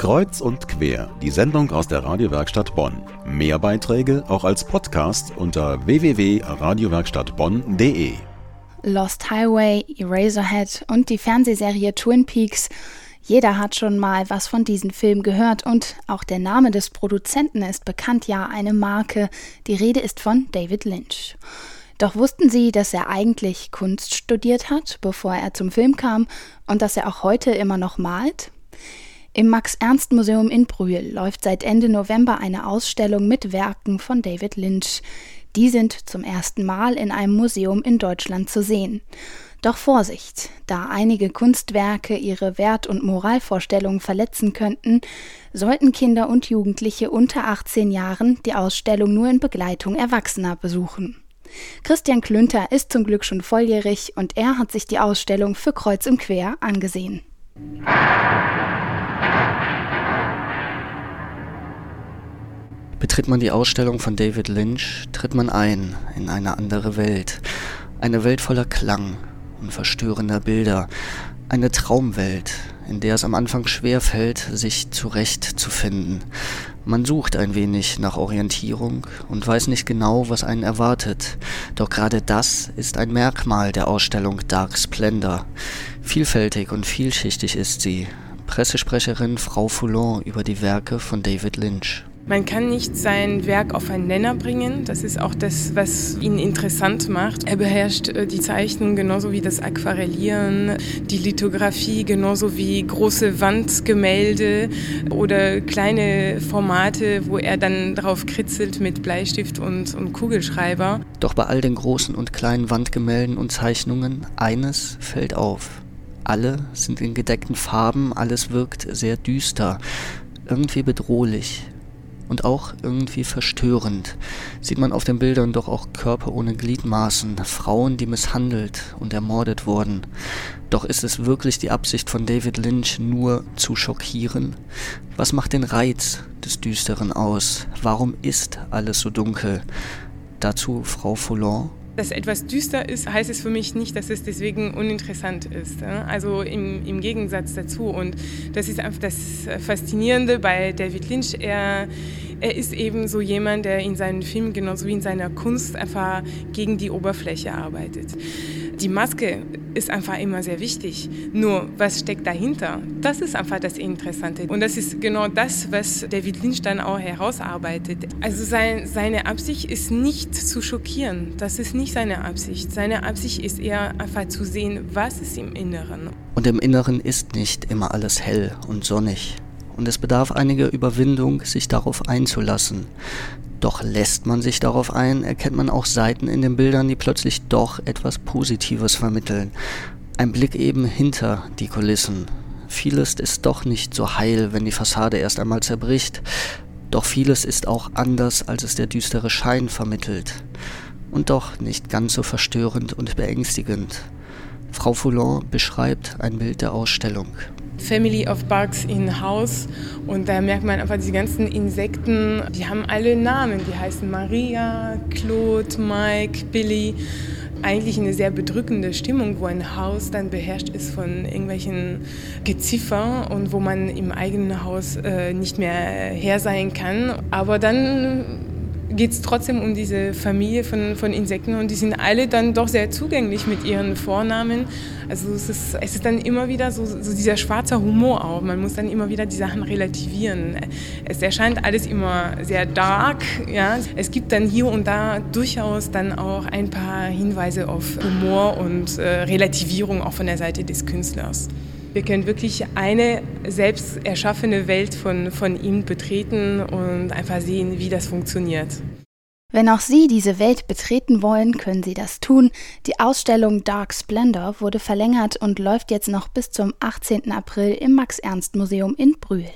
Kreuz und quer, die Sendung aus der Radiowerkstatt Bonn. Mehr Beiträge auch als Podcast unter www.radiowerkstattbonn.de. Lost Highway, Eraserhead und die Fernsehserie Twin Peaks. Jeder hat schon mal was von diesen Filmen gehört und auch der Name des Produzenten ist bekannt, ja eine Marke. Die Rede ist von David Lynch. Doch wussten Sie, dass er eigentlich Kunst studiert hat, bevor er zum Film kam und dass er auch heute immer noch malt? Im Max-Ernst-Museum in Brühl läuft seit Ende November eine Ausstellung mit Werken von David Lynch. Die sind zum ersten Mal in einem Museum in Deutschland zu sehen. Doch Vorsicht, da einige Kunstwerke ihre Wert- und Moralvorstellungen verletzen könnten, sollten Kinder und Jugendliche unter 18 Jahren die Ausstellung nur in Begleitung Erwachsener besuchen. Christian Klünter ist zum Glück schon volljährig und er hat sich die Ausstellung für Kreuz im Quer angesehen. Betritt man die Ausstellung von David Lynch, tritt man ein in eine andere Welt. Eine Welt voller Klang und verstörender Bilder. Eine Traumwelt, in der es am Anfang schwer fällt, sich zurechtzufinden. Man sucht ein wenig nach Orientierung und weiß nicht genau, was einen erwartet. Doch gerade das ist ein Merkmal der Ausstellung Dark Splendor. Vielfältig und vielschichtig ist sie. Pressesprecherin Frau Foulon über die Werke von David Lynch. Man kann nicht sein Werk auf einen Nenner bringen. Das ist auch das, was ihn interessant macht. Er beherrscht äh, die Zeichnung genauso wie das Aquarellieren, die Lithografie genauso wie große Wandgemälde oder kleine Formate, wo er dann drauf kritzelt mit Bleistift und, und Kugelschreiber. Doch bei all den großen und kleinen Wandgemälden und Zeichnungen, eines fällt auf. Alle sind in gedeckten Farben, alles wirkt sehr düster, irgendwie bedrohlich, und auch irgendwie verstörend. Sieht man auf den Bildern doch auch Körper ohne Gliedmaßen, Frauen, die misshandelt und ermordet wurden. Doch ist es wirklich die Absicht von David Lynch nur zu schockieren? Was macht den Reiz des Düsteren aus? Warum ist alles so dunkel? Dazu Frau Foulon dass etwas düster ist, heißt es für mich nicht, dass es deswegen uninteressant ist. Also im, im Gegensatz dazu. Und das ist einfach das Faszinierende bei David Lynch. Er, er ist eben so jemand, der in seinen Filmen genauso wie in seiner Kunst einfach gegen die Oberfläche arbeitet. Die Maske ist einfach immer sehr wichtig. Nur, was steckt dahinter? Das ist einfach das Interessante. Und das ist genau das, was David Lynch dann auch herausarbeitet. Also sein, seine Absicht ist nicht zu schockieren. Das ist nicht seine Absicht. Seine Absicht ist eher einfach zu sehen, was ist im Inneren. Und im Inneren ist nicht immer alles hell und sonnig. Und es bedarf einiger Überwindung, sich darauf einzulassen. Doch lässt man sich darauf ein, erkennt man auch Seiten in den Bildern, die plötzlich doch etwas Positives vermitteln. Ein Blick eben hinter die Kulissen. Vieles ist doch nicht so heil, wenn die Fassade erst einmal zerbricht. Doch vieles ist auch anders, als es der düstere Schein vermittelt. Und doch nicht ganz so verstörend und beängstigend. Frau Foulon beschreibt ein Bild der Ausstellung. Family of Bugs in Haus und da merkt man einfach die ganzen Insekten, die haben alle Namen, die heißen Maria, Claude, Mike, Billy. Eigentlich eine sehr bedrückende Stimmung, wo ein Haus dann beherrscht ist von irgendwelchen Geziffer und wo man im eigenen Haus äh, nicht mehr her sein kann. Aber dann geht es trotzdem um diese Familie von, von Insekten und die sind alle dann doch sehr zugänglich mit ihren Vornamen. Also es ist, es ist dann immer wieder so, so dieser schwarze Humor auch. Man muss dann immer wieder die Sachen relativieren. Es erscheint alles immer sehr dark. Ja. Es gibt dann hier und da durchaus dann auch ein paar Hinweise auf Humor und äh, Relativierung auch von der Seite des Künstlers. Wir können wirklich eine selbst erschaffene Welt von, von ihm betreten und einfach sehen, wie das funktioniert. Wenn auch Sie diese Welt betreten wollen, können Sie das tun. Die Ausstellung Dark Splendor wurde verlängert und läuft jetzt noch bis zum 18. April im Max-Ernst-Museum in Brühl.